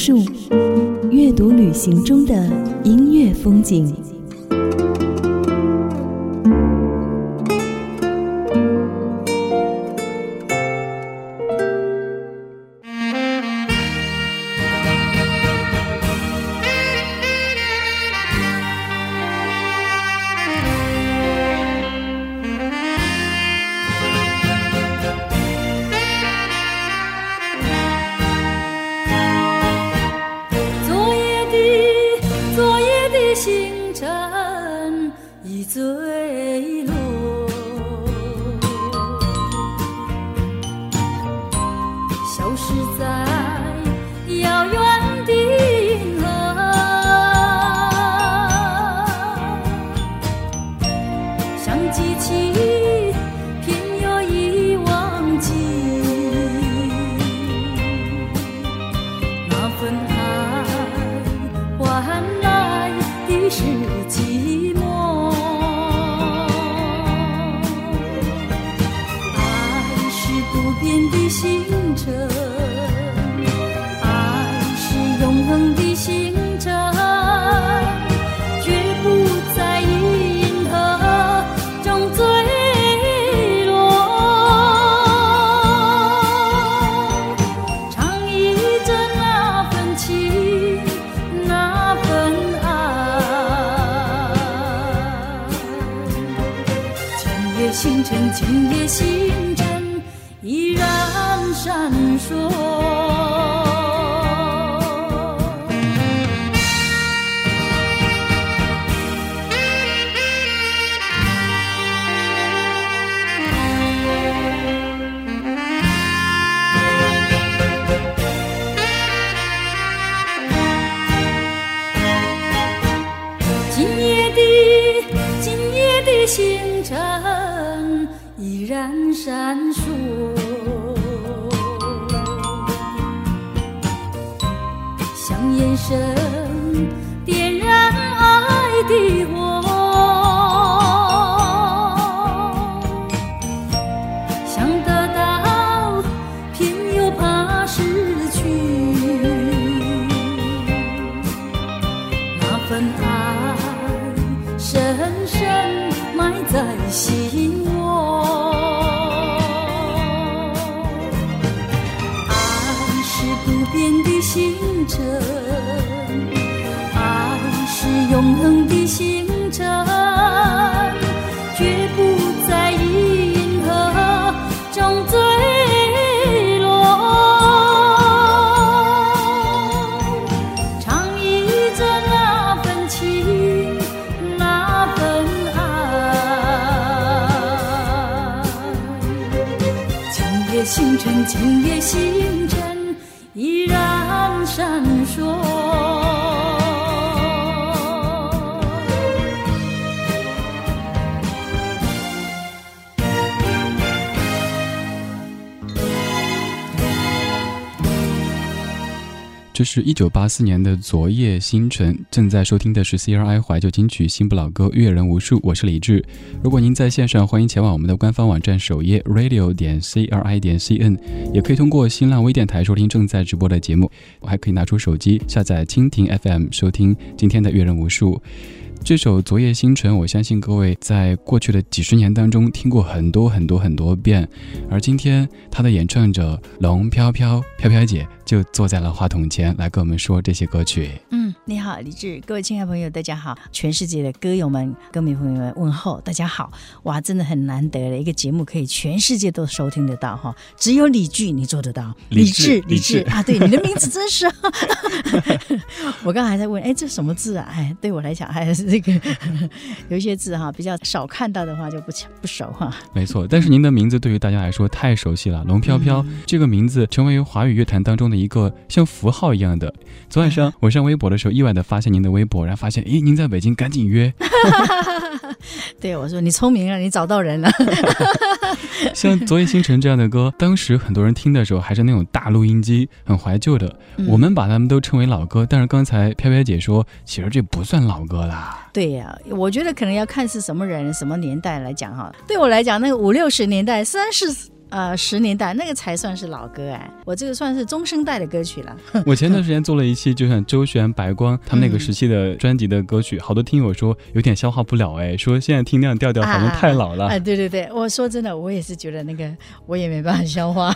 阅人无数，阅读旅行中的音乐风景。今夜星辰这是一九八四年的《昨夜星辰》，正在收听的是 CRI 怀旧金曲新不老歌，阅人无数。我是李志。如果您在线上，欢迎前往我们的官方网站首页 radio 点 CRI 点 CN，也可以通过新浪微电台收听正在直播的节目。我还可以拿出手机下载蜻蜓 FM 收听今天的阅人无数。这首《昨夜星辰》，我相信各位在过去的几十年当中听过很多很多很多遍，而今天他的演唱者龙飘飘飘飘姐就坐在了话筒前来跟我们说这些歌曲。嗯。你好，李志，各位亲爱朋友，大家好，全世界的歌友们、歌迷朋友们问候，大家好！哇，真的很难得的一个节目，可以全世界都收听得到哈，只有李志你做得到，李志，李志啊，对，你的名字真是，我刚才还在问，哎，这什么字啊？哎，对我来讲还是这个 有一些字哈，比较少看到的话就不不熟哈。没错，但是您的名字对于大家来说太熟悉了，龙飘飘这个名字成为华语乐坛当中的一个像符号一样的。昨晚上我上微博的时候。意外的发现您的微博，然后发现，咦，您在北京，赶紧约。对我说：“你聪明啊，你找到人了。”像《昨夜星辰》这样的歌，当时很多人听的时候还是那种大录音机，很怀旧的。我们把他们都称为老歌，但是刚才飘飘姐说，其实这不算老歌啦。对呀，我觉得可能要看是什么人、什么年代来讲哈。对我来讲，那个五六十年代虽然是。呃，十年代那个才算是老歌哎，我这个算是中生代的歌曲了。我前段时间做了一期，就像周璇、白光他们那个时期的专辑的歌曲，好多听友说有点消化不了哎，说现在听那样调调好像太老了。哎，对对对，我说真的，我也是觉得那个我也没办法消化。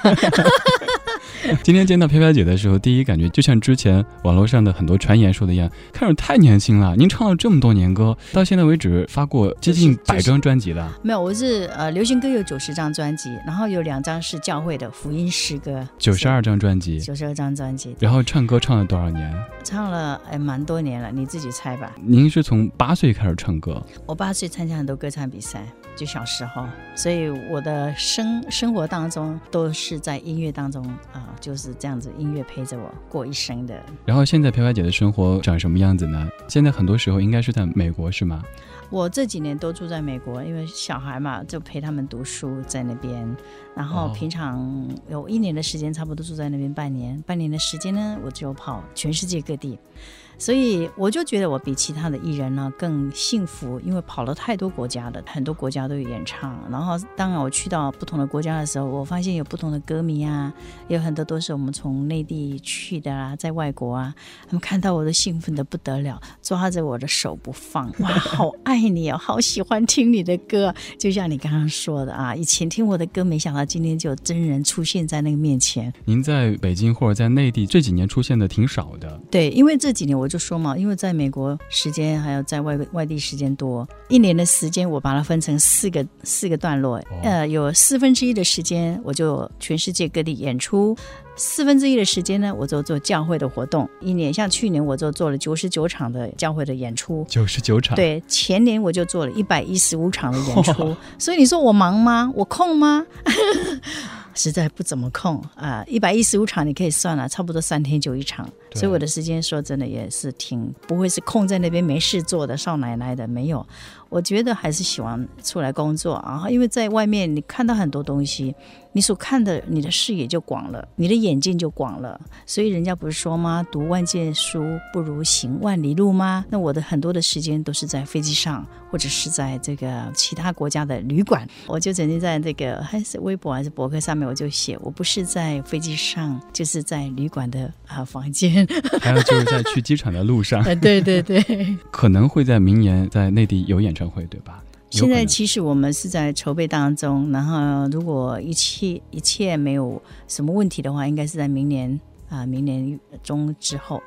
今天见到飘飘姐的时候，第一感觉就像之前网络上的很多传言说的一样，看着太年轻了。您唱了这么多年歌，到现在为止发过接近百张专辑了。没有，我是呃流行歌有九十张专辑，然后有两张是教会的福音诗歌，九十二张专辑，九十二张专辑。然后唱歌唱了多少年？唱了哎蛮多年了，你自己猜吧。您是从八岁开始唱歌？我八岁参加很多歌唱比赛，就小时候，所以我的生生活当中都是在音乐当中啊。就是这样子，音乐陪着我过一生的。然后现在飘飘姐的生活长什么样子呢？现在很多时候应该是在美国，是吗？我这几年都住在美国，因为小孩嘛，就陪他们读书在那边。然后平常有一年的时间，差不多住在那边半年。半年的时间呢，我就跑全世界各地。所以我就觉得我比其他的艺人呢更幸福，因为跑了太多国家了，很多国家都有演唱。然后当然我去到不同的国家的时候，我发现有不同的歌迷啊，有很多都是我们从内地去的啊，在外国啊，他们看到我都兴奋的不得了，抓着我的手不放，哇，好爱你哦，好喜欢听你的歌。就像你刚刚说的啊，以前听我的歌，没想到今天就真人出现在那个面前。您在北京或者在内地这几年出现的挺少的，对，因为这几年我。我就说嘛，因为在美国时间还有在外外地时间多，一年的时间我把它分成四个四个段落，呃，有四分之一的时间我就全世界各地演出，四分之一的时间呢我就做教会的活动。一年像去年我就做了九十九场的教会的演出，九十九场。对，前年我就做了一百一十五场的演出。所以你说我忙吗？我空吗？实在不怎么空啊！一百一十五场你可以算了，差不多三天就一场，所以我的时间说真的也是挺不会是空在那边没事做的少奶奶的没有。我觉得还是喜欢出来工作啊，因为在外面你看到很多东西，你所看的你的视野就广了，你的眼界就广了。所以人家不是说吗？读万卷书不如行万里路吗？那我的很多的时间都是在飞机上，或者是在这个其他国家的旅馆。我就曾经在这个还是微博还是博客上面，我就写，我不是在飞机上，就是在旅馆的啊房间，还有就是在去机场的路上。对对对，可能会在明年在内地有演唱。会对吧？现在其实我们是在筹备当中，然后如果一切一切没有什么问题的话，应该是在明年啊，明年中之后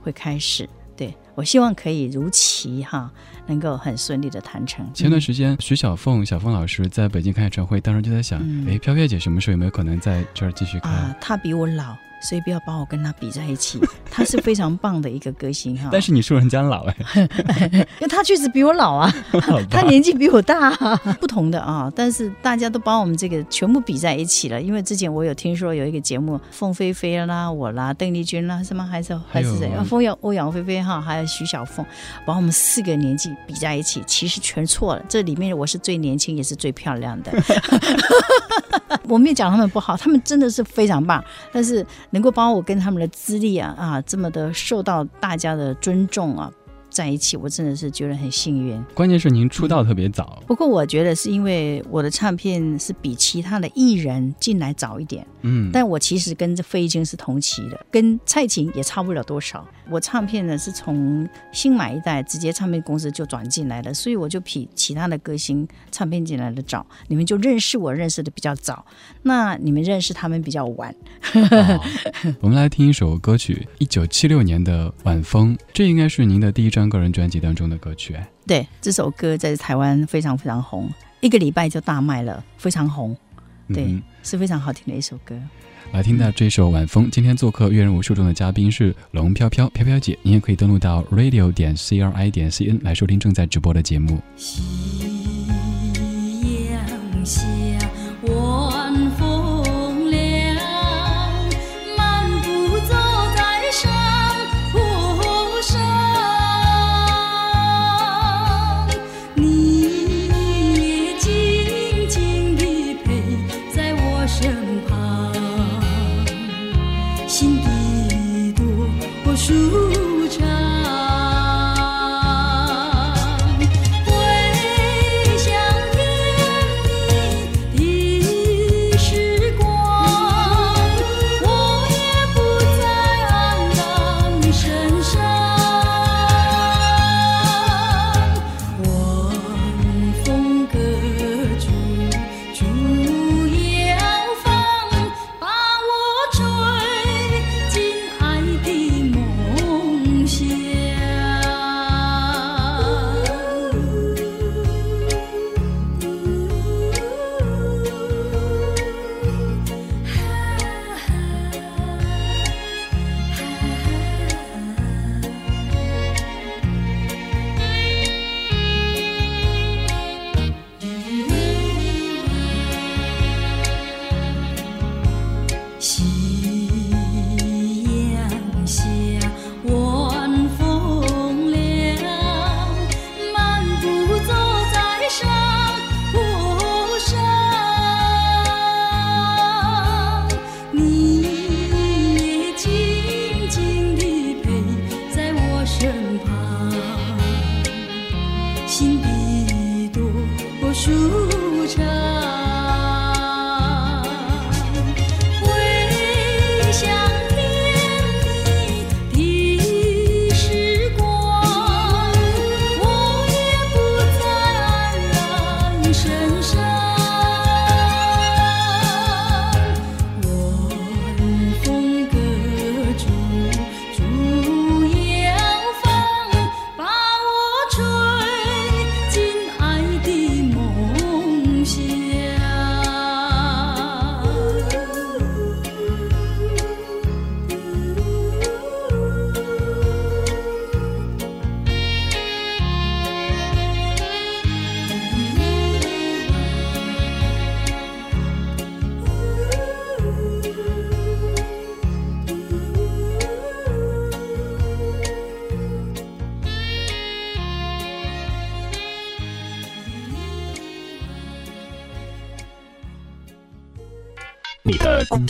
会开始。对我希望可以如期哈，能够很顺利的谈成。前段时间徐小凤小凤老师在北京开演唱会，当时就在想，哎，飘飘姐什么时候有没有可能在这儿继续开？啊，她比我老。所以不要把我跟他比在一起，他是非常棒的一个歌星哈。但是你说人家老哎，因为他确实比我老啊，他年纪比我大，不同的啊。但是大家都把我们这个全部比在一起了，因为之前我有听说有一个节目，凤飞飞啦，我啦，邓丽君啦，什么还是还是谁？凤阳欧阳菲菲哈，还有徐小凤，把我们四个年纪比在一起，其实全错了。这里面我是最年轻，也是最漂亮的。我没有讲他们不好，他们真的是非常棒，但是。能够帮我跟他们的资历啊啊这么的受到大家的尊重啊，在一起，我真的是觉得很幸运。关键是您出道特别早，不过我觉得是因为我的唱片是比其他的艺人进来早一点，嗯，但我其实跟这费玉清是同期的，跟蔡琴也差不了多少。我唱片呢是从新买一代直接唱片公司就转进来的，所以我就比其他的歌星唱片进来的早。你们就认识我认识的比较早，那你们认识他们比较晚。哦 我们来听一首歌曲，一九七六年的《晚风》，这应该是您的第一张个人专辑当中的歌曲。哎对，这首歌在台湾非常非常红，一个礼拜就大卖了，非常红。对，嗯是非常好听的一首歌。来听到这首《晚风》，今天做客阅人无数中的嘉宾是龙飘飘飘飘姐，你也可以登录到 radio 点 c r i 点 c n 来收听正在直播的节目。夕阳下，晚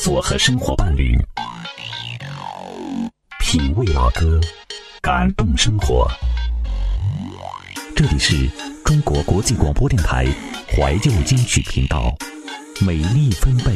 作和生活伴侣，品味老歌，感动生活。这里是中国国际广播电台怀旧金曲频道，美丽分贝，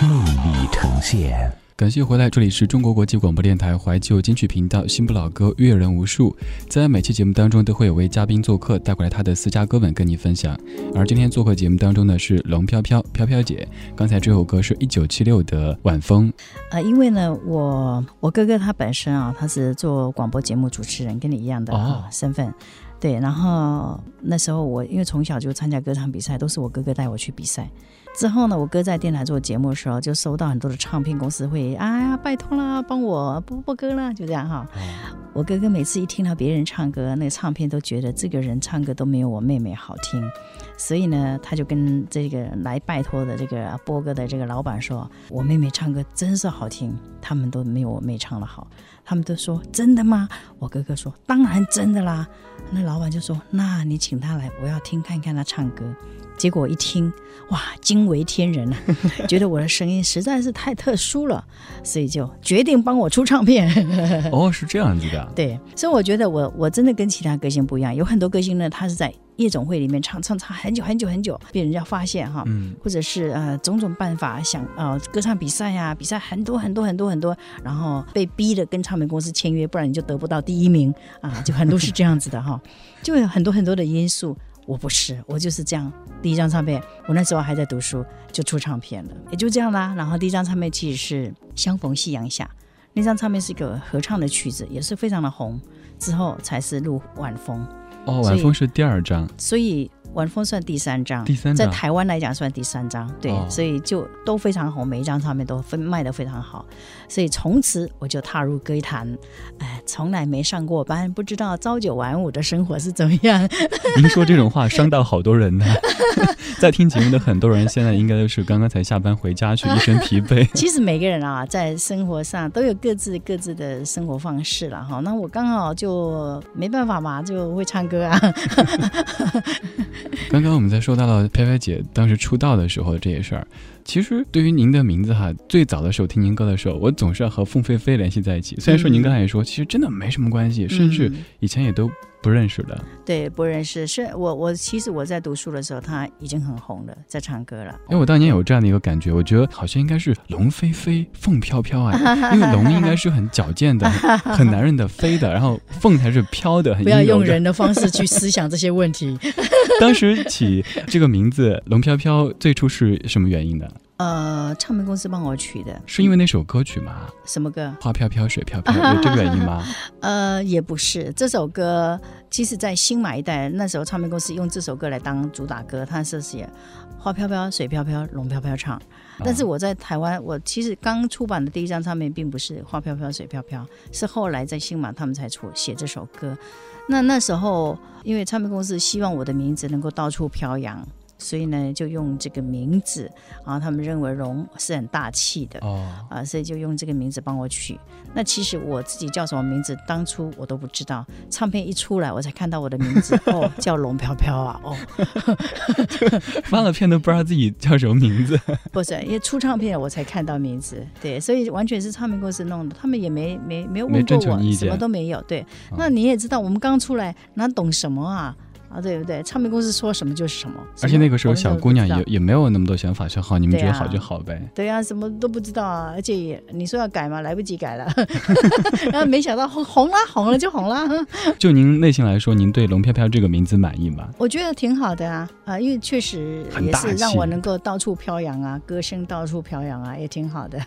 魅力呈现。感谢回来，这里是中国国际广播电台怀旧金曲频道，新不老歌，阅人无数。在每期节目当中，都会有位嘉宾做客，带过来他的私家歌本跟你分享。而今天做客节目当中的是龙飘飘飘飘姐。刚才这首歌是一九七六的《晚风》，呃，因为呢，我我哥哥他本身啊，他是做广播节目主持人，跟你一样的、身份。对，然后那时候我因为从小就参加歌唱比赛，都是我哥哥带我去比赛。之后呢，我哥在电台做节目的时候，就收到很多的唱片公司会，啊，拜托啦，帮我播播歌啦，就这样哈。我哥哥每次一听到别人唱歌，那个唱片都觉得这个人唱歌都没有我妹妹好听，所以呢，他就跟这个来拜托的这个播歌的这个老板说：“我妹妹唱歌真是好听，他们都没有我妹唱的好。”他们都说：“真的吗？”我哥哥说：“当然真的啦。”那老板就说：“那你请他来，我要听看看他唱歌。”结果一听，哇，惊为天人啊！觉得我的声音实在是太特殊了，所以就决定帮我出唱片。哦，是这样子的。对，所以我觉得我我真的跟其他歌星不一样，有很多歌星呢，他是在夜总会里面唱唱唱很久很久很久，被人家发现哈，嗯，或者是呃种种办法想呃歌唱比赛呀、比赛很多很多很多很多，然后被逼的跟唱片公司签约，不然你就得不到第一名啊，就很多是这样子的哈，就有很多很多的因素。我不是，我就是这样。第一张唱片，我那时候还在读书，就出唱片了，也就这样啦。然后第一张唱片其实是《相逢夕阳下》，那张唱片是一个合唱的曲子，也是非常的红。之后才是录晚风，哦，晚风是第二张，所以晚风算第三张，第三张在台湾来讲算第三张，对，哦所以就都非常红，每一张唱片都分卖的非常好，所以从此我就踏入歌坛，哎，从来没上过班，不知道朝九晚五的生活是怎么样。您说这种话伤到好多人呢。在听节目的很多人现在应该都是刚刚才下班回家去，一身疲惫。其实每个人啊，在生活上都有各自各自的生活方式了哈。那我刚好就没办法嘛，就会唱歌啊。刚刚我们在说到了飘飘姐当时出道的时候这些事儿，其实对于您的名字哈，最早的时候听您歌的时候，我总是要和凤飞飞联系在一起。虽然说您刚才也说，其实真的没什么关系，甚至嗯以前也都不认识的。对，不认识，是我我其实我在读书的时候，他已经很红了，在唱歌了。因为我当年有这样的一个感觉，我觉得好像应该是龙飞飞，凤飘飘啊，因为龙应该是很矫健的、很男人的飞的，然后凤才是飘的、很不要。用人的方式去思想这些问题。当时起这个名字“龙飘飘”最初是什么原因呢？呃，唱片公司帮我取的，是因为那首歌曲吗？什么歌？花飘飘，水飘飘，有这个原因吗？呃，也不是，这首歌其实在新马一代，那时候唱片公司用这首歌来当主打歌，它是写花飘飘、水飘飘、龙飘飘唱。但是我在台湾，我其实刚出版的第一张唱片并不是花飘飘、水飘飘，是后来在新马他们才出写这首歌。那那时候，因为唱片公司希望我的名字能够到处飘扬，所以呢就用这个名字，然后他们认为龙是很大气的。哦，啊，所以就用这个名字帮我取。那其实我自己叫什么名字，当初我都不知道。唱片一出来，我才看到我的名字，哦，叫龙飘飘啊，哦，发了片都不知道自己叫什么名字。不是，因为出唱片我才看到名字，对，所以完全是唱片公司弄的，他们也没没没有没问过我什么都没有。对，哦那你也知道，我们刚出来哪懂什么啊？啊，对不对？唱片公司说什么就是什么。而且那个时候小姑娘也也没有那么多想法，说好你们觉得好就好呗。对呀、什么都不知道啊，而且也你说要改嘛，来不及改了，然后没想到红红了，红了就红了。就您内心来说，您对“龙飘飘”这个名字满意吗？我觉得挺好的啊啊，因为确实也是让我能够到处飘扬啊，歌声到处飘扬啊，也挺好的。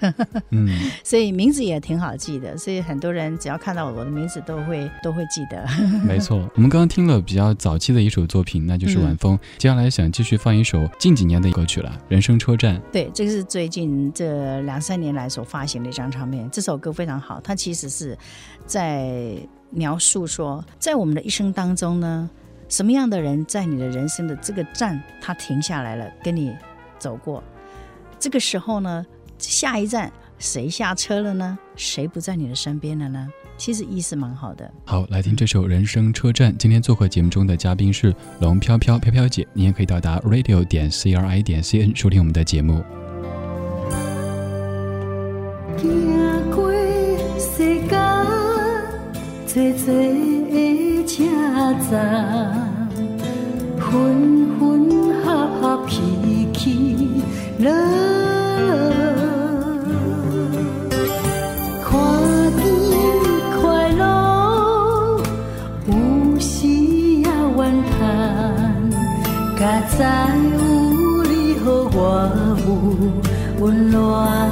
嗯，所以名字也挺好记的，所以很多人只要看到我的名字都会都会记得。没错。我们刚刚听了比较早期的一首作品，那就是《晚风》。接下来想继续放一首近几年的歌曲了，《人生车站》。对，这个是最近这两三年来所发行的一张唱片，这首歌非常好，它其实是在描述说，在我们的一生当中呢，什么样的人在你的人生的这个站，他停下来了，跟你走过，这个时候呢，下一站谁下车了呢？谁不在你的身边了呢？其实意思蛮好的。好，来听这首《人生车站》。今天做客节目中的嘉宾是龙飘飘飘飘姐，你也可以到达 radio 点 c r i 点 c n 收听我们的节目。行过世间最最的车站，分分合合起起落落，知有你好，我有温暖。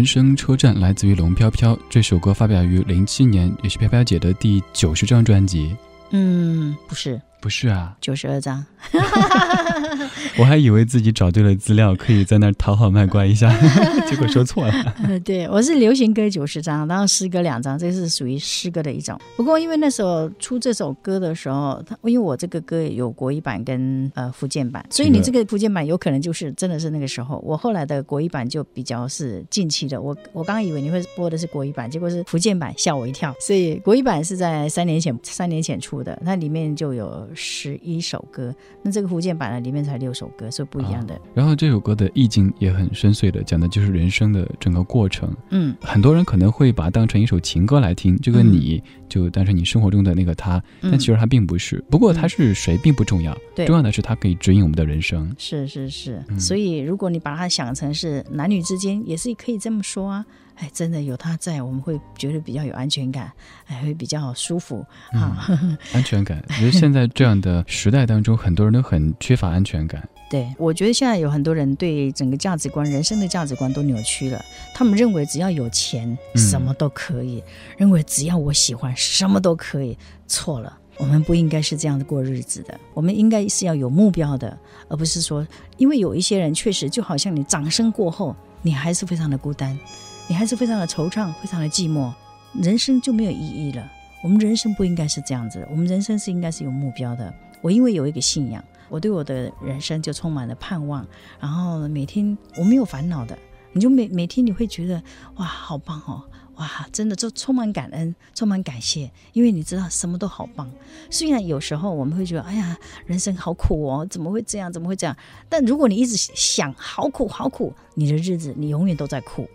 人生车站来自于龙飘飘，这首歌发表于零七年，也是飘飘姐的第九十张专辑。嗯，不是。不是啊，九十二张，我还以为自己找对了资料，可以在那儿讨好卖乖一下，结果说错了。呃，对，我是流行歌九十张，然后诗歌两张，这是属于诗歌的一种。不过因为那时候出这首歌的时候，它因为我这个歌有国语版跟呃福建版，所以你这个福建版有可能就是真的是那个时候。我后来的国语版就比较是近期的，我我刚刚以为你会播的是国语版，结果是福建版，吓我一跳。所以国语版是在三年前三年前出的，它里面就有十一首歌，那这个福建版呢里面才六首歌，是不一样的。然后这首歌的意境也很深邃的，讲的就是人生的整个过程。嗯，很多人可能会把它当成一首情歌来听，这个你就当成你生活中的那个他，但其实他并不是。不过他是谁并不重要，对重要的是他可以指引我们的人生。是是是，嗯所以如果你把它想成是男女之间，也是可以这么说啊。哎，真的有他在，我们会觉得比较有安全感，哎，会比较舒服啊。安全感，我觉得现在这样的时代当中，很多人都很缺乏安全感。对，我觉得现在有很多人对整个价值观、人生的价值观都扭曲了。他们认为只要有钱，嗯什么都可以；认为只要我喜欢，什么都可以。错了，我们不应该是这样的过日子的。我们应该是要有目标的，而不是说，因为有一些人确实就好像你掌声过后，你还是非常的孤单，你还是非常的惆怅，非常的寂寞，人生就没有意义了。我们人生不应该是这样子，我们人生是应该是有目标的。我因为有一个信仰，我对我的人生就充满了盼望，然后每天我没有烦恼的，你就每每天你会觉得哇，好棒哦。哇，真的就充满感恩，充满感谢，因为你知道什么都好棒。虽然有时候我们会觉得，哎呀，人生好苦哦，怎么会这样？怎么会这样？但如果你一直想好苦好苦，你的日子你永远都在苦。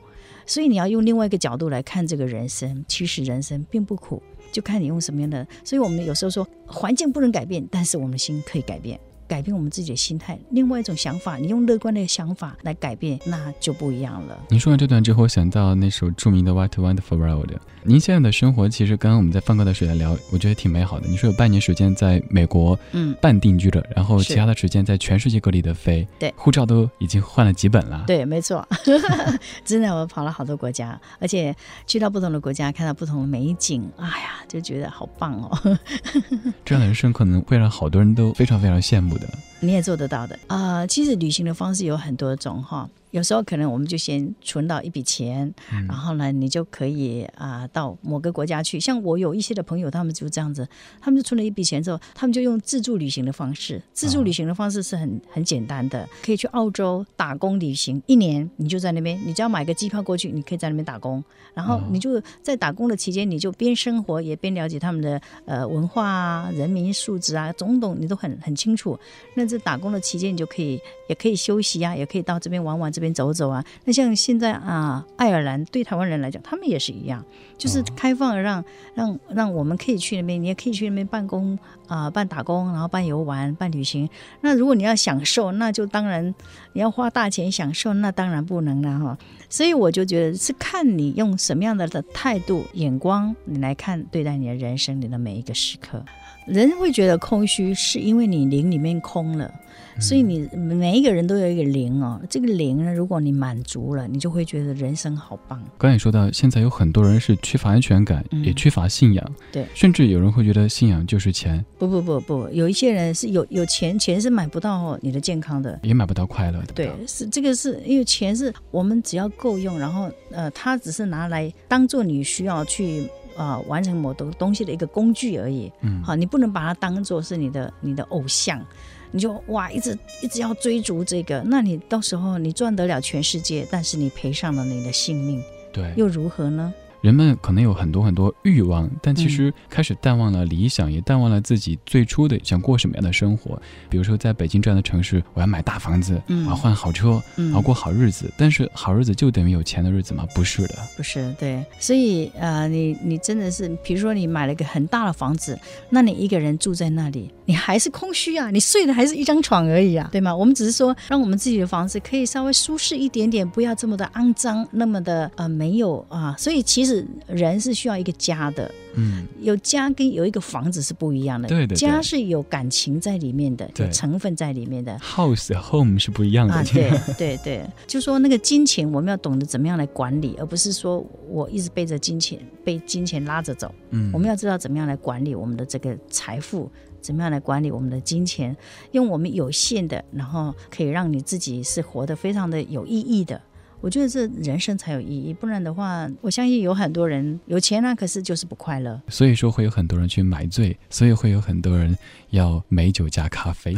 所以你要用另外一个角度来看这个人生，其实人生并不苦，就看你用什么样的。所以我们有时候说，环境不能改变，但是我们的心可以改变。改变我们自己的心态，另外一种想法，你用乐观的想法来改变，那就不一样了。您说完这段之后，想到那首著名的《What Wonderful World》。您现在的生活，其实刚刚我们在放歌的时候聊，我觉得挺美好的。你说有半年时间在美国，嗯，半定居了，然后其他的时间在全世界各地的飞，对，护照都已经换了几本了。对，没错，真的，我跑了好多国家，而且去到不同的国家，看到不同的美景，哎呀，就觉得好棒哦。这样的人生可能会让好多人都非常非常羡慕的。你也做得到的啊！其实旅行的方式有很多种哈。有时候可能我们就先存到一笔钱，然后呢，你就可以啊到某个国家去。像我有一些的朋友，他们就这样子，他们就存了一笔钱之后，他们就用自助旅行的方式。自助旅行的方式是很很简单的，可以去澳洲打工旅行一年，你就在那边，你只要买个机票过去，你可以在那边打工。然后你就在打工的期间，你就边生活也边了解他们的呃文化啊、人民素质啊，种种你都很很清楚。那这打工的期间，你就可以也可以休息啊，也可以到这边玩玩这边。走走啊，那像现在啊，爱尔兰对台湾人来讲，他们也是一样，就是开放让让让我们可以去那边，你也可以去那边办公啊，办打工，然后办游玩、办旅行。那如果你要享受，那就当然你要花大钱享受，那当然不能了哈。所以我就觉得是看你用什么样的的态度、眼光，你来看对待你的人生里的每一个时刻。人会觉得空虚，是因为你灵里面空了。所以你每一个人都有一个灵哦，这个灵呢，如果你满足了，你就会觉得人生好棒。刚才说到，现在有很多人是缺乏安全感，也缺乏信仰，对，甚至有人会觉得信仰就是钱。不不不不，有一些人是有有钱，钱是买不到你的健康的，也买不到快乐的。对，是这个是因为钱是我们只要够用，然后呃，它只是拿来当做你需要去啊完成某东东西的一个工具而已。嗯，好，你不能把它当做是你的你的偶像。你就哇，一直一直要追逐这个，那你到时候你赚得了全世界，但是你赔上了你的性命，对，又如何呢？人们可能有很多很多欲望，但其实开始淡忘了理想，也淡忘了自己最初的想过什么样的生活。比如说，在北京这样的城市，我要买大房子，我要换好车，我要过好日子。但是好日子就等于有钱的日子吗？不是的，不是。对，所以呃，你你真的是，比如说你买了一个很大的房子，那你一个人住在那里，你还是空虚啊，你睡的还是一张床而已啊，对吗？我们只是说，让我们自己的房子可以稍微舒适一点点，不要这么的肮脏，那么的呃没有啊。所以其实。人是需要一个家的，嗯，有家跟有一个房子是不一样的，对对，家是有感情在里面的，有成分在里面的，house home 是不一样的，对对对，就说那个金钱，我们要懂得怎么样来管理，而不是说我一直背着金钱，被金钱拉着走，嗯，我们要知道怎么样来管理我们的这个财富，怎么样来管理我们的金钱，用我们有限的，然后可以让你自己是活得非常的有意义的。我觉得这人生才有意义，不然的话，我相信有很多人有钱啊，可是就是不快乐。所以说会有很多人去买醉，所以会有很多人要美酒加咖啡。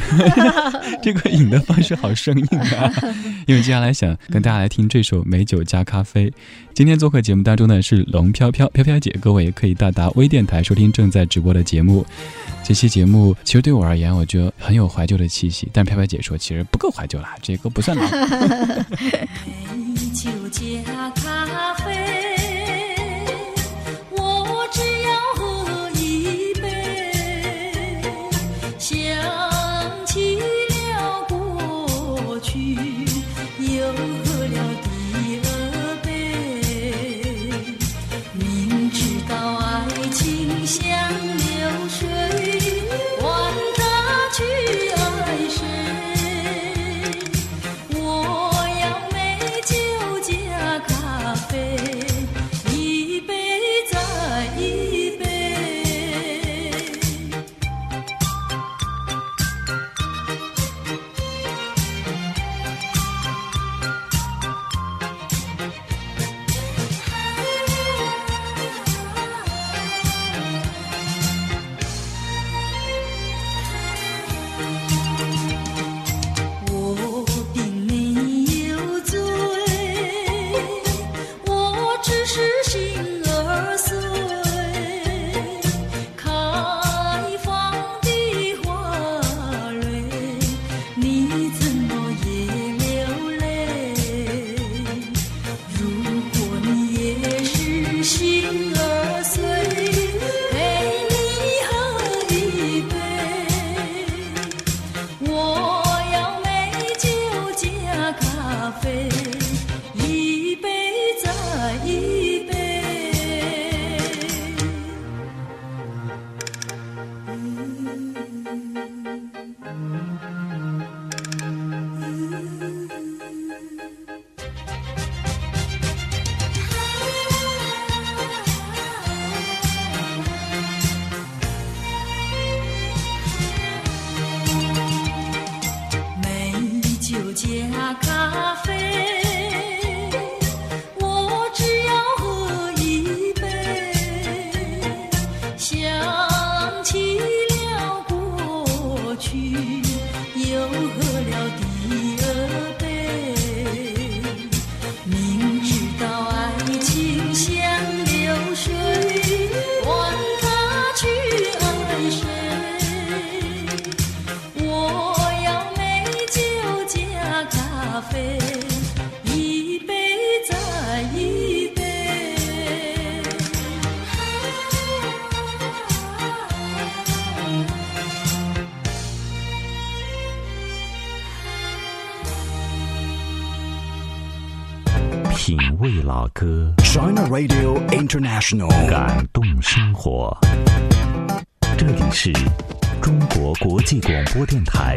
这个饮的方式好生硬啊！因为接下来想跟大家来听这首《美酒加咖啡》。今天做客节目当中呢是龙飘飘飘飘姐，各位也可以到达微电台收听正在直播的节目。这期节目其实对我而言，我觉得很有怀旧的气息，但飘飘姐说其实不够怀旧啦，这歌不算老。酒加咖啡，感动生活。这里是中国国际广播电台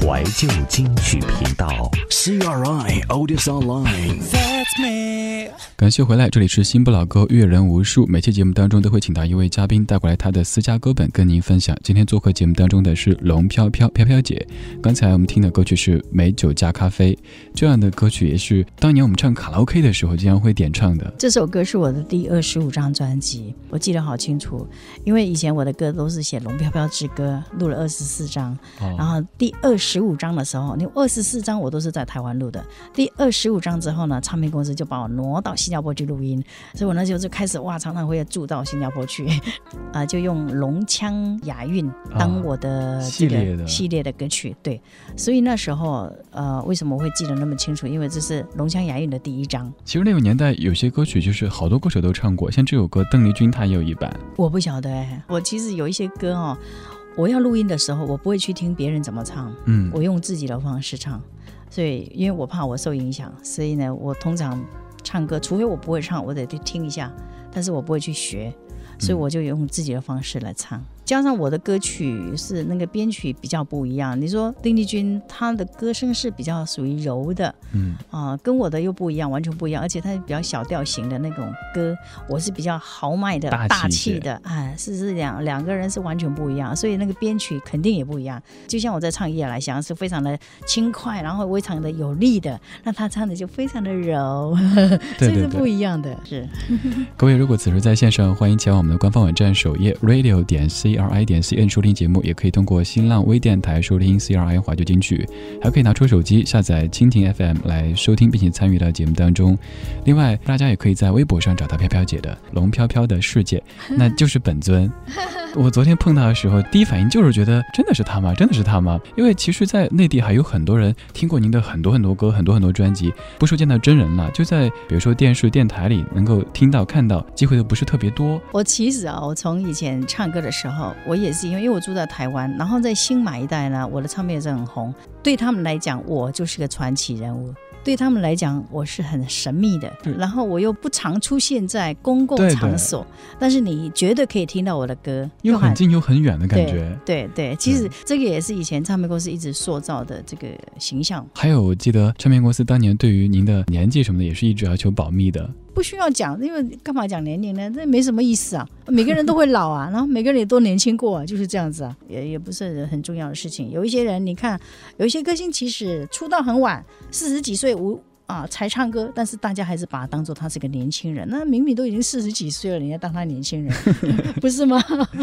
怀旧金曲频道。CRI Odis Online. That's me. 感谢回来，这里是新不老歌阅人无数。每期节目当中都会请到一位嘉宾带过来他的私家歌本跟您分享。今天做客节目当中的是龙飘飘飘飘姐。刚才我们听的歌曲是《美酒加咖啡》，这样的歌曲也是当年我们唱卡拉 OK 的时候经常会点唱的。这首歌是我的第二十五张专辑，我记得好清楚，因为以前我的歌都是写《龙飘飘之歌》，录了二十四张，哦然后第二十五张的时候，你二十四张我都是在台湾录的，第二十五张之后呢，唱片公司就把我挪到新加坡去录音，所以我那时候就开始哇，常常会住到新加坡去，啊、就用龙腔雅韵当我的这个系列的系列的歌曲，对，所以那时候呃，为什么我会记得那么清楚？因为这是龙腔雅韵的第一张。其实那个年代有些歌曲就是好多歌手都唱过，像这首歌邓丽君她也有一版。我不晓得哎，我其实有一些歌哦，我要录音的时候，我不会去听别人怎么唱，嗯，我用自己的方式唱。所以，因为我怕我受影响，所以呢，我通常唱歌，除非我不会唱，我得去听一下，但是我不会去学，所以我就用自己的方式来唱。加上我的歌曲是那个编曲比较不一样，你说丁丽君她的歌声是比较属于柔的，嗯。啊、跟我的又不一样，完全不一样，而且她是比较小调型的那种歌，我是比较豪迈的、大气的，哎，是是两两个人是完全不一样，所以那个编曲肯定也不一样。就像我在唱《夜来香》是非常的轻快，然后非常的有力的，那他唱的就非常的柔，所以是对对。对不一样的，是。各位如果此时在线上，欢迎前往我们的官方网站首页 radio 点 c r i 点 c n 收听节目，也可以通过新浪微电台收听 C R I 怀旧金曲，还可以拿出手机下载蜻蜓 FM 来收听，并且参与到节目当中。另外，大家也可以在微博上找到飘飘姐的“龙飘飘的世界”，那就是本尊。我昨天碰到的时候，第一反应就是觉得真的是他吗？真的是他吗？因为其实，在内地还有很多人听过您的很多很多歌，很多很多专辑，不说见到真人了，就在比如说电视、电台里能够听到、看到，机会都不是特别多。我其实啊，我从以前唱歌的时候，我也是因为因为我住在台湾，然后在新马一带呢，我的唱片也是很红，对他们来讲，我就是个传奇人物。对他们来讲，我是很神秘的，然后我又不常出现在公共场所，但是你绝对可以听到我的歌，又很近又很远的感觉。对对，其实这个也是以前唱片公司一直塑造的这个形象，还有，我记得唱片公司当年对于您的年纪什么的也是一直要求保密的。不需要讲，因为干嘛讲年龄呢？这没什么意思啊。每个人都会老啊，然后每个人也都年轻过、啊，就是这样子啊，也也不是很重要的事情。有一些人，你看，有一些歌星其实出道很晚，四十几岁无。啊，才唱歌，但是大家还是把他当做他是个年轻人。那明明都已经四十几岁了，人家当他年轻人，不是吗？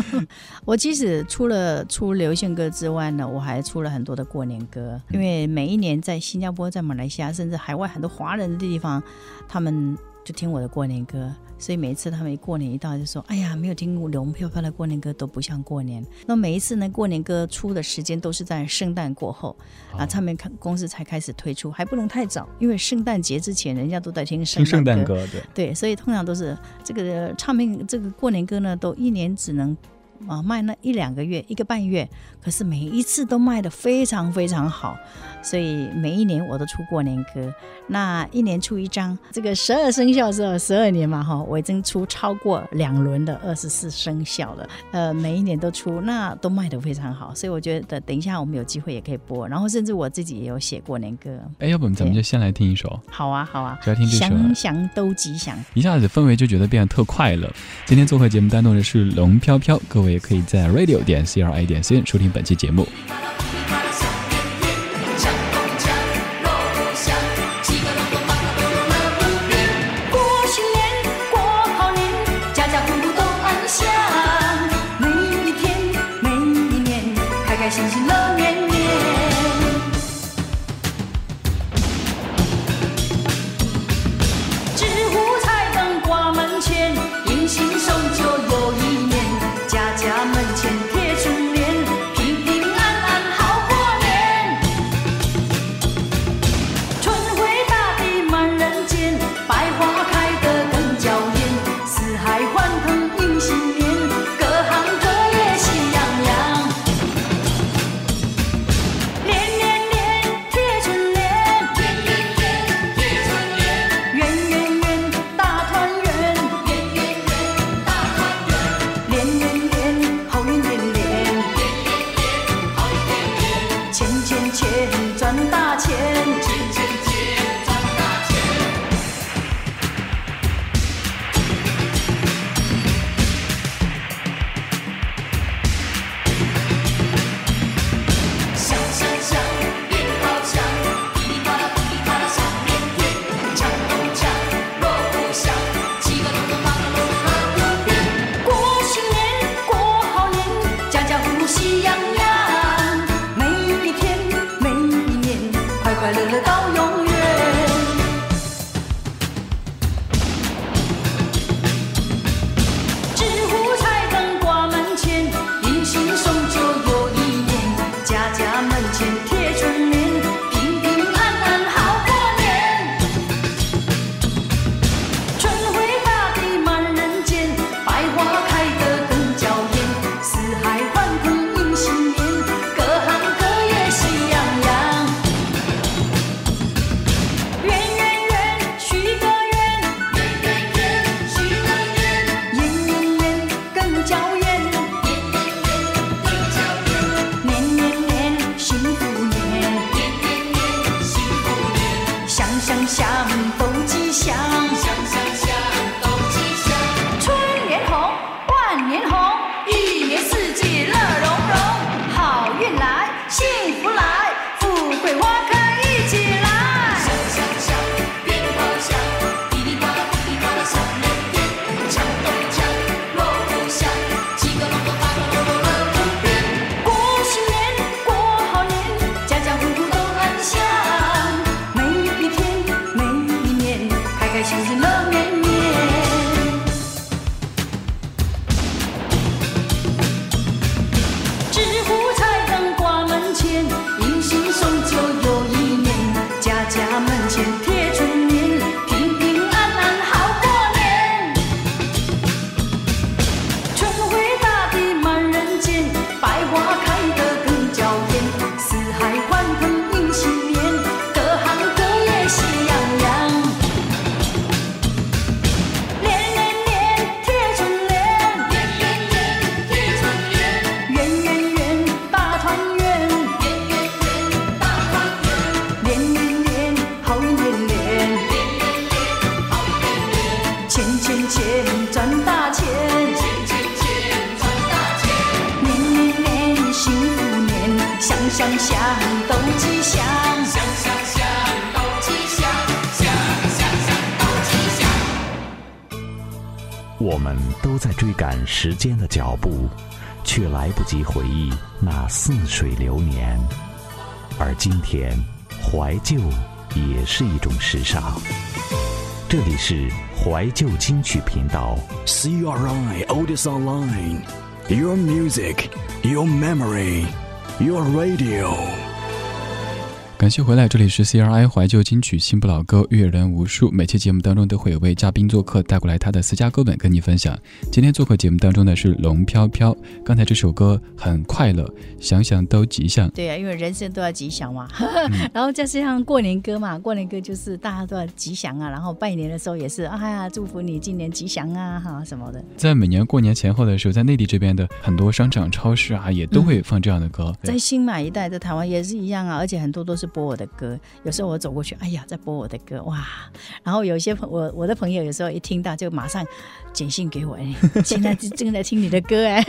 我即使除了出流行歌之外呢，我还出了很多的过年歌。因为每一年在新加坡、在马来西亚，甚至海外很多华人的地方，他们就听我的过年歌，所以每一次他们一过年一到就说：“哎呀，没有听过龙飘飘的过年歌都不像过年。”那每一次呢，过年歌出的时间都是在圣诞过后啊，唱片公司才开始推出，还不能太早，因为圣诞节之前人家都在听圣诞歌。歌，对，对，所以通常都是这个唱片这个过年歌呢，都一年只能啊卖那一两个月，一个半月，可是每一次都卖的非常非常好，所以每一年我都出过年歌。那一年出一张，这个十二生肖是十二年嘛哈，我已经出超过两轮的二十四生肖了，呃，每一年都出，那都卖的非常好，所以我觉得等一下我们有机会也可以播，然后甚至我自己也有写过年歌。哎，要不咱们就先来听一首，好啊，好啊，就要听这首祥祥都吉祥。一下子氛围就觉得变得特快乐。今天做客节目当中的是龙飘飘，各位也可以在 radio 点 c r i 点 c n 收听本期节目。赶时间的脚步，却来不及回忆那似水流年。而今天，怀旧也是一种时尚。这里是怀旧金曲频道，CRI Otis Online. Your music, your memory, your radio. 感谢回来，这里是 CRI 怀旧金曲新不老歌，阅人无数。每期节目当中都会有位嘉宾做客，带过来他的私家歌本跟你分享。今天做客节目当中的是龙飘飘，刚才这首歌很快乐，想想都吉祥。对啊，因为人生都要吉祥嘛，嗯。然后再加上过年歌嘛，过年歌就是大家都要吉祥啊，然后拜年的时候也是，哎呀，祝福你今年吉祥啊，哈什么的。在每年过年前后的时候，在内地这边的很多商场、超市啊，也都会放这样的歌。在新马一带，在台湾也是一样啊，而且很多都是播我的歌。有时候我走过去，哎呀，在播我的歌，哇！然后有些朋我我的朋友有时候一听到就马上简讯给我，哎，现在正在听你的歌哎，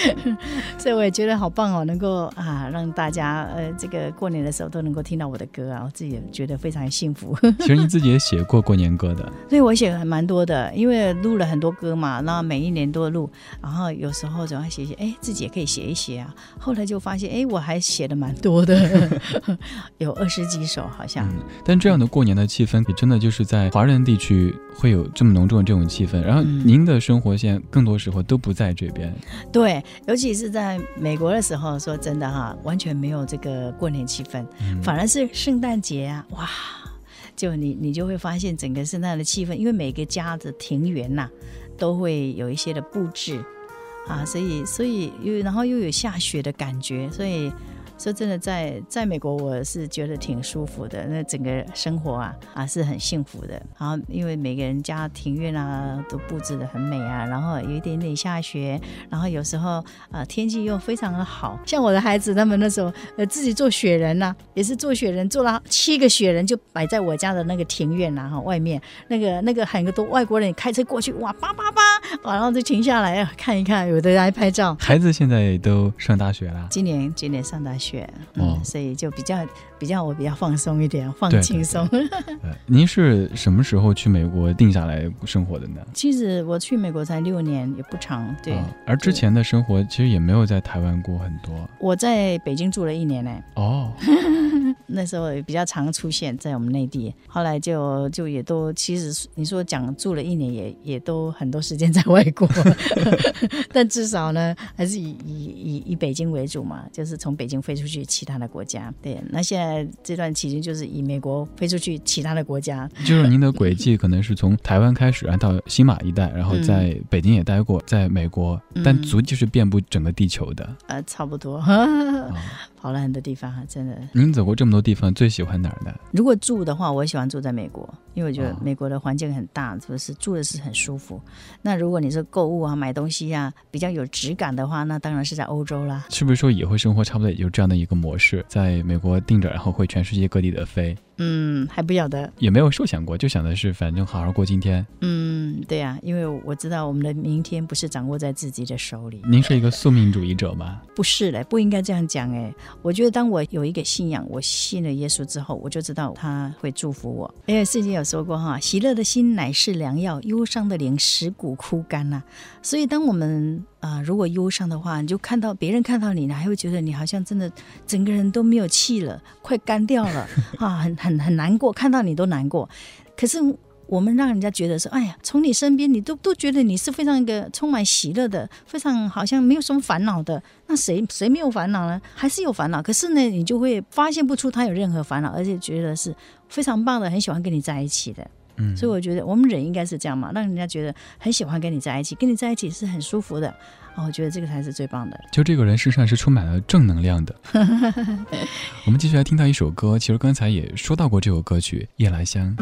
所以我也觉得好棒哦，能够啊让大家呃这个过年的时候都能够听到我的歌啊，我自己也觉得非常幸福。其实你自己也写过过年歌的，所以我写还蛮多的，因为录了很多歌嘛，那每一年都录，然后有时候总要写写，哎，自己也可以写一写啊。后来就发现，哎，我还写的蛮多的，有二十几首好像。嗯，但这样的过年的气氛，也真的就是在华人地区会有这么浓重的这种气氛。然后嗯。您的生活现在更多时候都不在这边，对，尤其是在美国的时候，说真的哈，完全没有这个过年气氛，嗯。反而是圣诞节啊，哇！就你你就会发现整个圣诞的气氛，因为每个家的庭园呐、都会有一些的布置啊，所以所以又然后又有下雪的感觉，所以说真的在在美国我是觉得挺舒服的，那整个生活啊啊是很幸福的。然后因为每个人家庭院啊都布置的很美啊，然后有一点点下雪，然后有时候啊天气又非常的好，像我的孩子他们那时候呃自己做雪人呐、也是做雪人，做了七个雪人就摆在我家的那个庭院呐、哈外面那个那个很多外国人开车过去哇叭叭叭，然后就停下来看一看，有的还拍照。孩子现在都上大学了。今年今年上大学，嗯，哦。所以就比较比较我比较放松一点，放轻松。呃您是什么时候去美国定下来生活的呢？其实我去美国才六年，也不长。对，啊而之前的生活其实也没有在台湾过很多我在北京住了一年呢，哦。那时候也比较常出现在我们内地，后来就就也都其实你说讲住了一年也也都很多时间在外国，但至少呢还是以以以以北京为主嘛，就是从北京飞出去其他的国家。对，那现在这段期间就是以美国飞出去其他的国家，就是您的轨迹可能是从台湾开始，然后到新马一带，然后在北京也待过，在美国，嗯但足迹是遍布整个地球的。呃，差不多，啊，跑了很多地方啊，真的。您走过这么多地方，最喜欢哪儿的？如果住的话，我喜欢住在美国，因为我觉得哦美国的环境很大，就是住的是很舒服。那如果你是购物啊、买东西啊比较有质感的话，那当然是在欧洲啦。是不是说以后生活差不多也就这样的一个模式，在美国定着，然后会全世界各地的飞，嗯，还不晓得。也没有设想过，就想的是反正好好过今天。嗯，对呀、因为我知道我们的明天不是掌握在自己的手里。您是一个宿命主义者吗？不是嘞，不应该这样讲哎。我觉得当我有一个信仰，我信了耶稣之后，我就知道他会祝福我。因为圣经有说过哈，喜乐的心乃是良药，忧伤的灵使骨枯干呐、所以当我们啊、呃如果忧伤的话，你就看到别人看到你，你还会觉得你好像真的整个人都没有气了，快干掉了 啊，很很很难过，看到你都难过。可是我们让人家觉得说，哎呀，从你身边，你都都觉得你是非常一个充满喜乐的，非常好像没有什么烦恼的。那谁谁没有烦恼呢？还是有烦恼，可是呢，你就会发现不出他有任何烦恼，而且觉得是非常棒的，很喜欢跟你在一起的。嗯，所以我觉得我们人应该是这样嘛，让人家觉得很喜欢跟你在一起，跟你在一起是很舒服的。哦，我觉得这个才是最棒的。就这个人身上是充满了正能量的。我们继续来听到一首歌，其实刚才也说到过这首歌曲《夜来香》。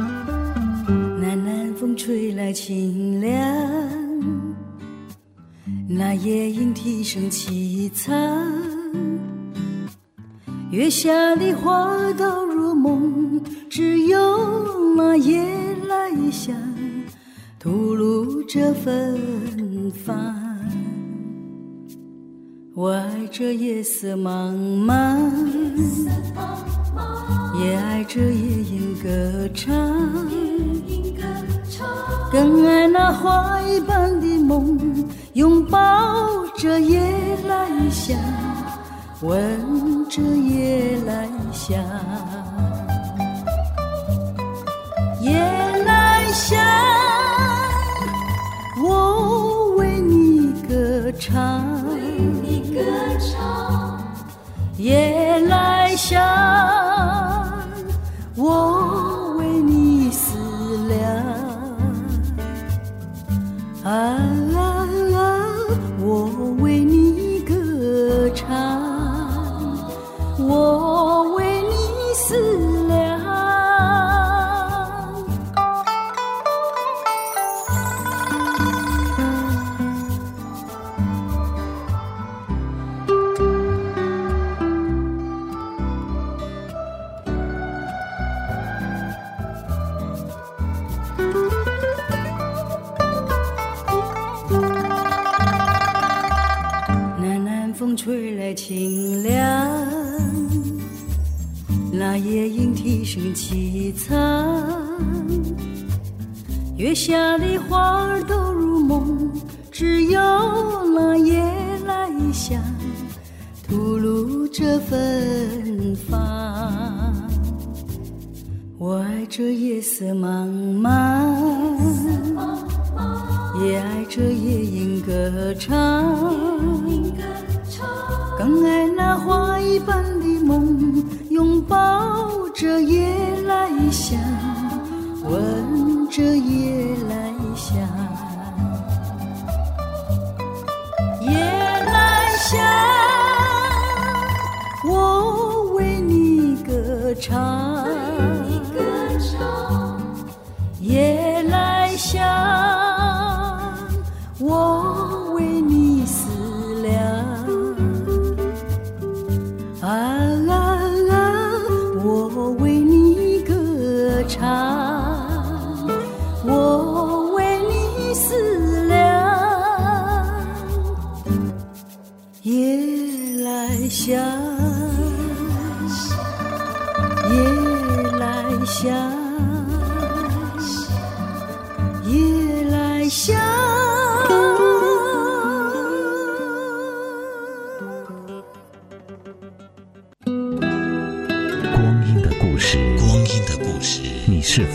南南风吹来清凉，那夜莺啼声凄惨，月下的花都入梦，只有那夜来香吐露着芬芳。我爱这夜色茫茫，也爱这夜莺歌唱，更爱那花一般的梦，拥抱着夜来香，闻着夜来香，夜来香，我为你歌唱。夜来香，我莺啼声凄惨，月下的花儿都入梦，只有那夜来香吐露着芬芳。我爱这夜色茫茫。也爱这夜莺歌唱，更爱那花着夜来香，闻着夜来香，夜来香，我为你歌唱，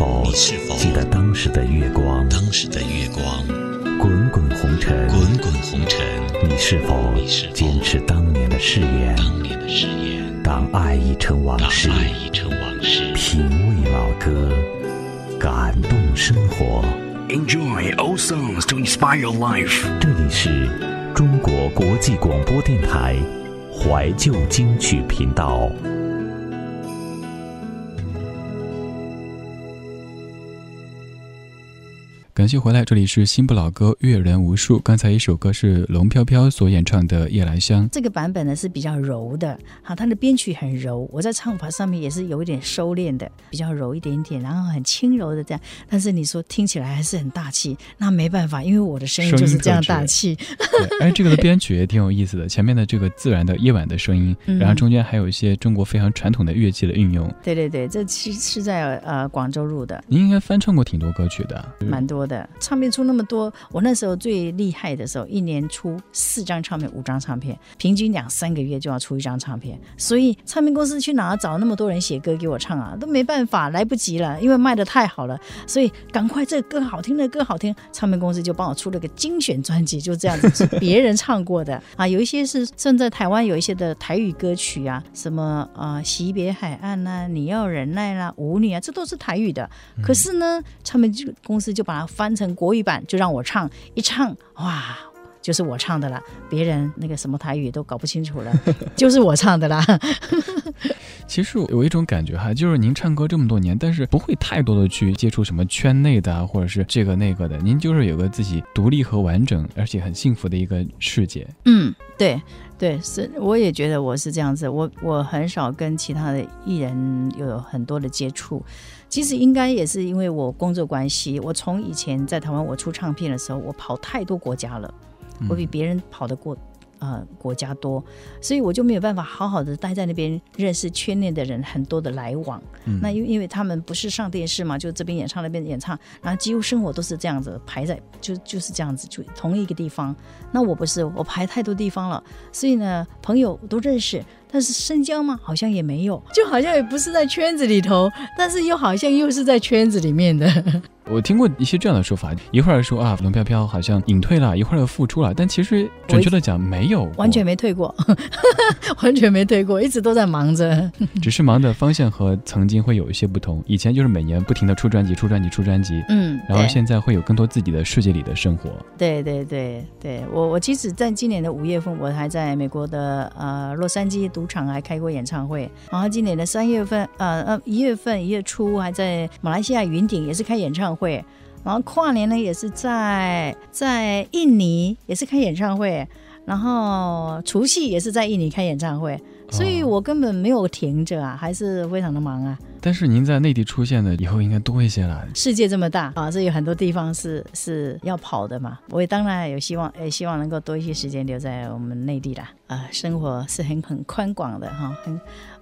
否你是否记得当时的月光？当时的月光，滚滚红尘，滚滚红尘，你是否坚持当年的誓言？当年的誓言，当爱已成往当事，爱已成往事，品味老歌，感动生活。Enjoy old songs to inspire your life. 这里是中国国际广播电台怀旧金曲频道。感谢回来，这里是新不老歌，阅人无数。刚才一首歌是龙飘飘所演唱的《夜来香》，这个版本呢是比较柔的，好，它的编曲很柔，我在唱法上面也是有一点收敛的，比较柔一点点，然后很轻柔的这样。但是你说听起来还是很大气，那没办法，因为我的声音就是这样大气。对，哎，这个的编曲也挺有意思的。前面的这个自然的夜晚的声音，嗯然后中间还有一些中国非常传统的乐器的运用。对对对，这是是在呃广州录的，您应该翻唱过挺多歌曲的，蛮多多唱片出那么多，我那时候最厉害的时候，一年出四张唱片、五张唱片，平均两三个月就要出一张唱片，所以唱片公司去哪找那么多人写歌给我唱啊？都没办法，来不及了，因为卖的太好了，所以赶快这歌好听，那歌好听，唱片公司就帮我出了个精选专辑，就这样子是别人唱过的 啊，有一些是甚至在台湾有一些的台语歌曲啊，什么啊惜别海岸啦、你要忍耐啦、舞女啊，这都是台语的。可是呢，唱片公司就把它翻成国语版，就让我唱，一唱哇。就是我唱的啦，别人那个什么台语都搞不清楚了，就是我唱的啦。其实有一种感觉哈，就是您唱歌这么多年，但是不会太多的去接触什么圈内的啊，或者是这个那个的，您就是有个自己独立和完整，而且很幸福的一个世界。嗯，对对，是，我也觉得我是这样子，我我很少跟其他的艺人有很多的接触。其实应该也是因为我工作关系，我从以前在台湾我出唱片的时候，我跑太多国家了。我比别人跑得过，呃，国家多，所以我就没有办法好好的待在那边，认识圈内的人，很多的来往。那因为因为他们不是上电视嘛，就这边演唱那边演唱，然后几乎生活都是这样子排在，就就是这样子，就同一个地方。那我不是，我排太多地方了，所以呢，朋友都认识。但是生姜吗？好像也没有，就好像也不是在圈子里头，但是又好像又是在圈子里面的。我听过一些这样的说法，一会儿说啊，龙飘飘好像隐退了，一会儿又复出了，但其实准确的讲没有，完全没退过，完全没退过，一直都在忙着，只是忙的方向和曾经会有一些不同。以前就是每年不停的出专辑、出专辑、出专辑，嗯，然后现在会有更多自己的世界里的生活。对对对对，我我其实在今年的五月份，我还在美国的呃洛杉矶赌场还开过演唱会，然后今年的三月份，呃呃一月份一月初还在马来西亚云顶也是开演唱会。然后跨年呢，也是在在印尼，也是开演唱会。然后除夕也是在印尼开演唱会，所以我根本没有停着啊，还是非常的忙啊。但是您在内地出现的以后应该多一些了。世界这么大啊，所以有很多地方是是要跑的嘛。我也当然有希望，也希望能够多一些时间留在我们内地啦。啊，生活是很很宽广的哈，很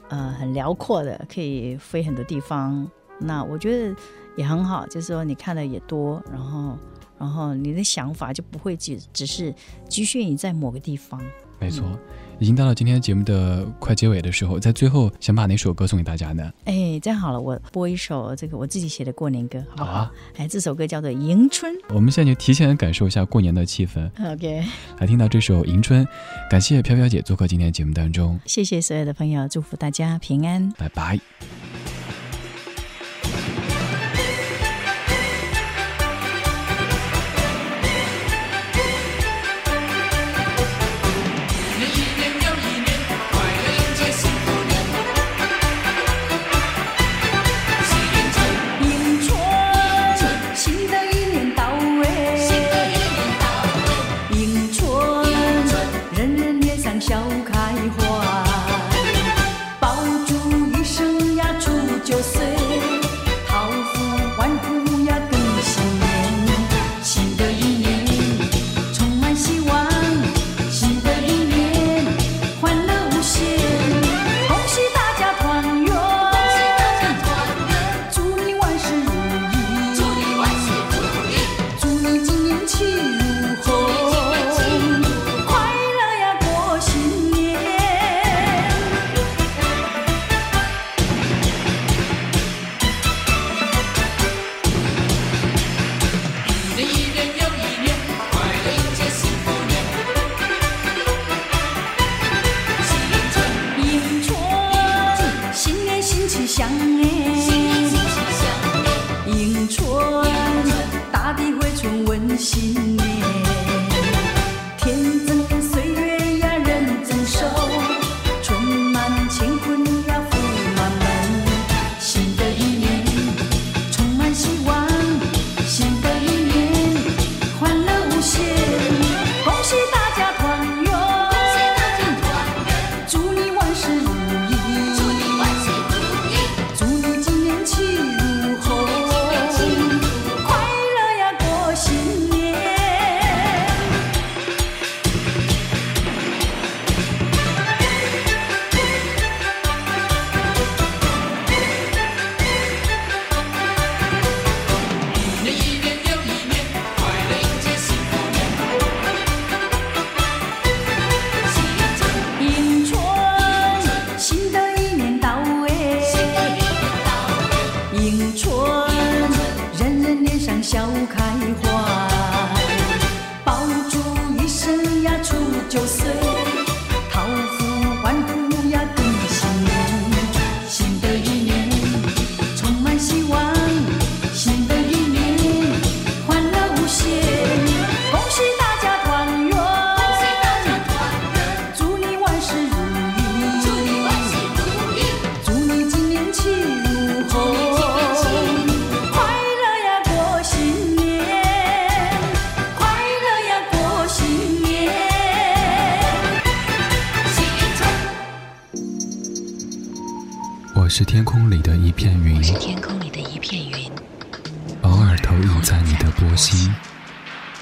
呃很辽阔的，可以飞很多地方。那我觉得。也很好，就是说你看的也多，然后，然后你的想法就不会只只是局限于在某个地方。没错，已经到了今天节目的快结尾的时候，在最后想把哪首歌送给大家呢？哎，这样好了，我播一首这个我自己写的过年歌，好不好？哎，这首歌叫做《迎春》，我们现在就提前感受一下过年的气氛。OK，来听到这首《迎春》，感谢飘飘姐做客今天节目当中，谢谢所有的朋友，祝福大家平安。拜拜。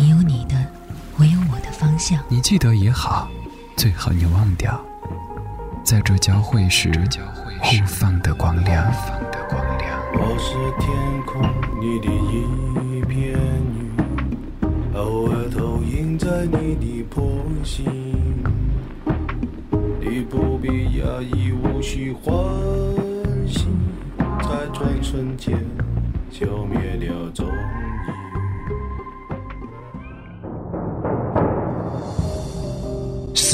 你有你的，我有我的方向。你记得也好，最好你忘掉，在这交汇时互放的光亮。我是天空里的一片云，偶尔投影在你的波心。你不必讶异，无需欢喜，在转瞬间消灭了踪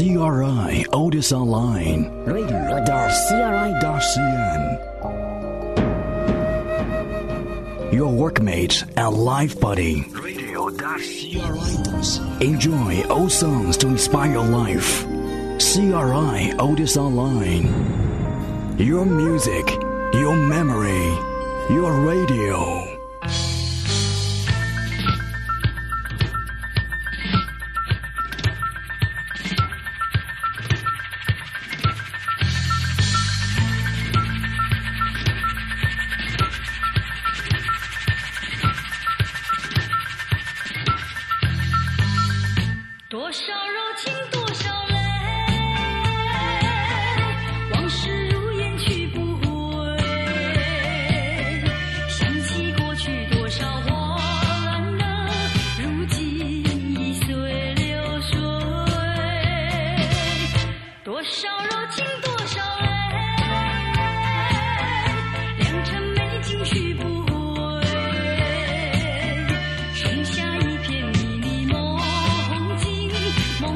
CRI Otis Online Radio.CRI.CN Your workmate and life buddy. Radio.CRI.CN Enjoy old songs to inspire your life. CRI Otis Online. Your music, your memory, your radio.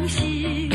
是